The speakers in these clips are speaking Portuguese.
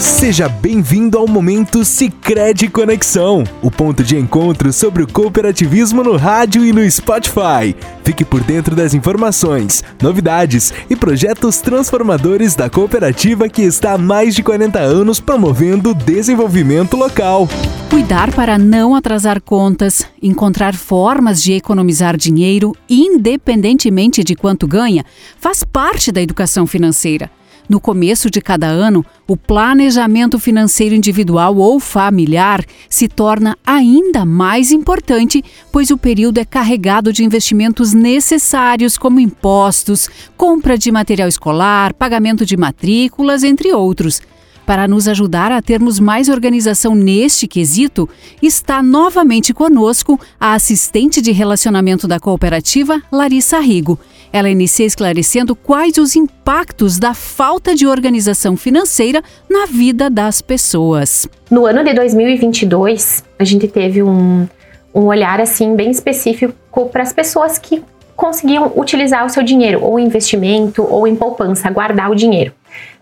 Seja bem-vindo ao momento Sicredi Conexão, o ponto de encontro sobre o cooperativismo no rádio e no Spotify. Fique por dentro das informações, novidades e projetos transformadores da cooperativa que está há mais de 40 anos promovendo o desenvolvimento local. Cuidar para não atrasar contas, encontrar formas de economizar dinheiro, independentemente de quanto ganha, faz parte da educação financeira. No começo de cada ano, o planejamento financeiro individual ou familiar se torna ainda mais importante, pois o período é carregado de investimentos necessários, como impostos, compra de material escolar, pagamento de matrículas, entre outros. Para nos ajudar a termos mais organização neste quesito, está novamente conosco a assistente de relacionamento da cooperativa, Larissa Rigo. Ela inicia esclarecendo quais os impactos da falta de organização financeira na vida das pessoas. No ano de 2022, a gente teve um, um olhar assim bem específico para as pessoas que conseguiam utilizar o seu dinheiro, ou investimento, ou em poupança, guardar o dinheiro.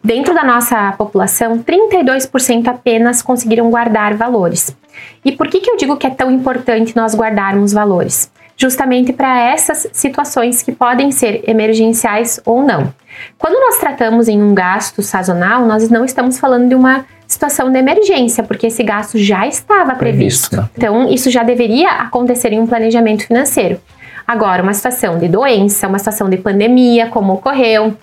Dentro da nossa população, 32% apenas conseguiram guardar valores. E por que, que eu digo que é tão importante nós guardarmos valores? Justamente para essas situações que podem ser emergenciais ou não. Quando nós tratamos em um gasto sazonal, nós não estamos falando de uma situação de emergência, porque esse gasto já estava previsto. previsto. Então, isso já deveria acontecer em um planejamento financeiro. Agora, uma situação de doença, uma situação de pandemia, como ocorreu,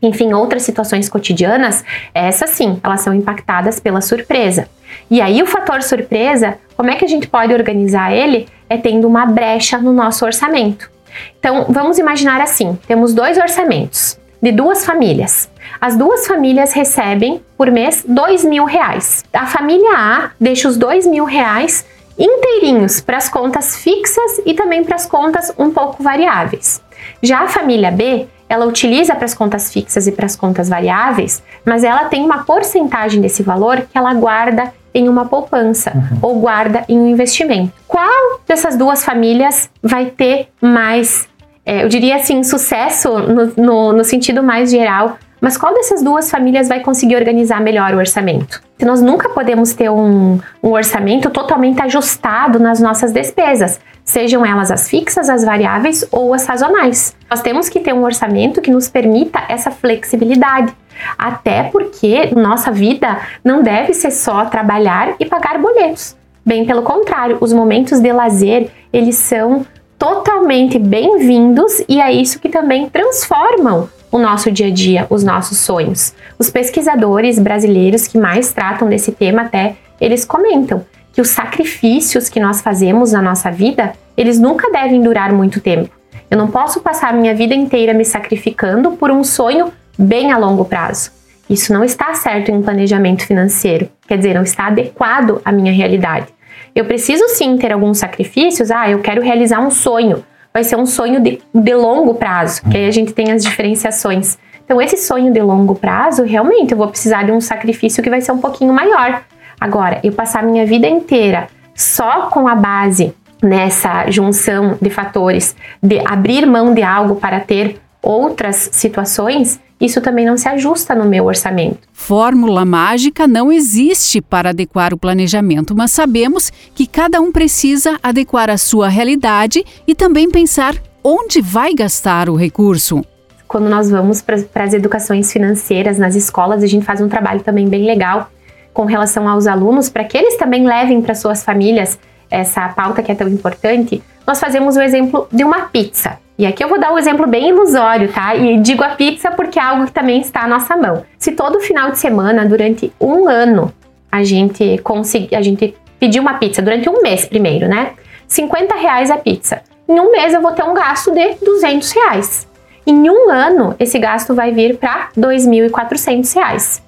enfim, outras situações cotidianas, essas sim, elas são impactadas pela surpresa. E aí, o fator surpresa, como é que a gente pode organizar ele? É tendo uma brecha no nosso orçamento. Então, vamos imaginar assim: temos dois orçamentos de duas famílias. As duas famílias recebem por mês dois mil reais. A família A deixa os dois mil reais inteirinhos para as contas fixas e também para as contas um pouco variáveis. Já a família B, ela utiliza para as contas fixas e para as contas variáveis, mas ela tem uma porcentagem desse valor que ela guarda em uma poupança uhum. ou guarda em um investimento. Qual dessas duas famílias vai ter mais, é, eu diria assim, sucesso no, no, no sentido mais geral mas qual dessas duas famílias vai conseguir organizar melhor o orçamento? Nós nunca podemos ter um, um orçamento totalmente ajustado nas nossas despesas, sejam elas as fixas, as variáveis ou as sazonais. Nós temos que ter um orçamento que nos permita essa flexibilidade. Até porque nossa vida não deve ser só trabalhar e pagar boletos. Bem pelo contrário, os momentos de lazer, eles são totalmente bem-vindos e é isso que também transformam o nosso dia a dia, os nossos sonhos. Os pesquisadores brasileiros que mais tratam desse tema até, eles comentam que os sacrifícios que nós fazemos na nossa vida, eles nunca devem durar muito tempo. Eu não posso passar minha vida inteira me sacrificando por um sonho bem a longo prazo. Isso não está certo em um planejamento financeiro, quer dizer, não está adequado à minha realidade. Eu preciso sim ter alguns sacrifícios. Ah, eu quero realizar um sonho, vai ser um sonho de, de longo prazo, que aí a gente tem as diferenciações. Então, esse sonho de longo prazo, realmente eu vou precisar de um sacrifício que vai ser um pouquinho maior. Agora, eu passar minha vida inteira só com a base nessa junção de fatores de abrir mão de algo para ter outras situações, isso também não se ajusta no meu orçamento. Fórmula mágica não existe para adequar o planejamento, mas sabemos que cada um precisa adequar a sua realidade e também pensar onde vai gastar o recurso. Quando nós vamos para as educações financeiras nas escolas, a gente faz um trabalho também bem legal com relação aos alunos, para que eles também levem para suas famílias essa pauta que é tão importante. Nós fazemos o exemplo de uma pizza. E aqui eu vou dar um exemplo bem ilusório, tá? E digo a pizza porque é algo que também está à nossa mão. Se todo final de semana, durante um ano, a gente conseguir, a gente pedir uma pizza durante um mês primeiro, né? 50 reais a pizza. Em um mês eu vou ter um gasto de 200 reais. Em um ano, esse gasto vai vir para 2.400 reais.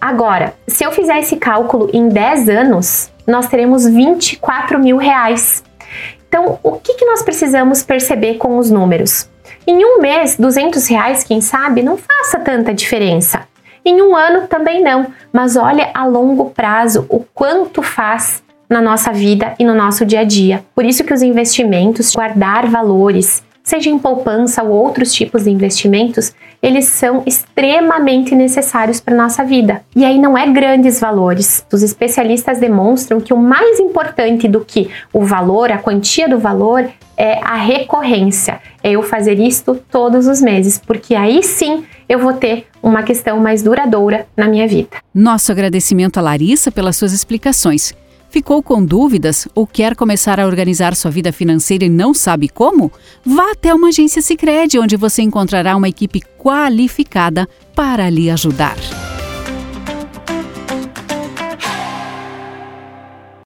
Agora, se eu fizer esse cálculo em 10 anos, nós teremos 24 mil reais. Então, o que, que nós precisamos perceber com os números? Em um mês, 200 reais, quem sabe, não faça tanta diferença. Em um ano também não, mas olha a longo prazo o quanto faz na nossa vida e no nosso dia a dia. Por isso que os investimentos, guardar valores, seja em poupança ou outros tipos de investimentos, eles são extremamente necessários para nossa vida. E aí não é grandes valores. Os especialistas demonstram que o mais importante do que o valor, a quantia do valor, é a recorrência. É eu fazer isto todos os meses, porque aí sim eu vou ter uma questão mais duradoura na minha vida. Nosso agradecimento a Larissa pelas suas explicações. Ficou com dúvidas ou quer começar a organizar sua vida financeira e não sabe como? Vá até uma agência Sicredi onde você encontrará uma equipe qualificada para lhe ajudar.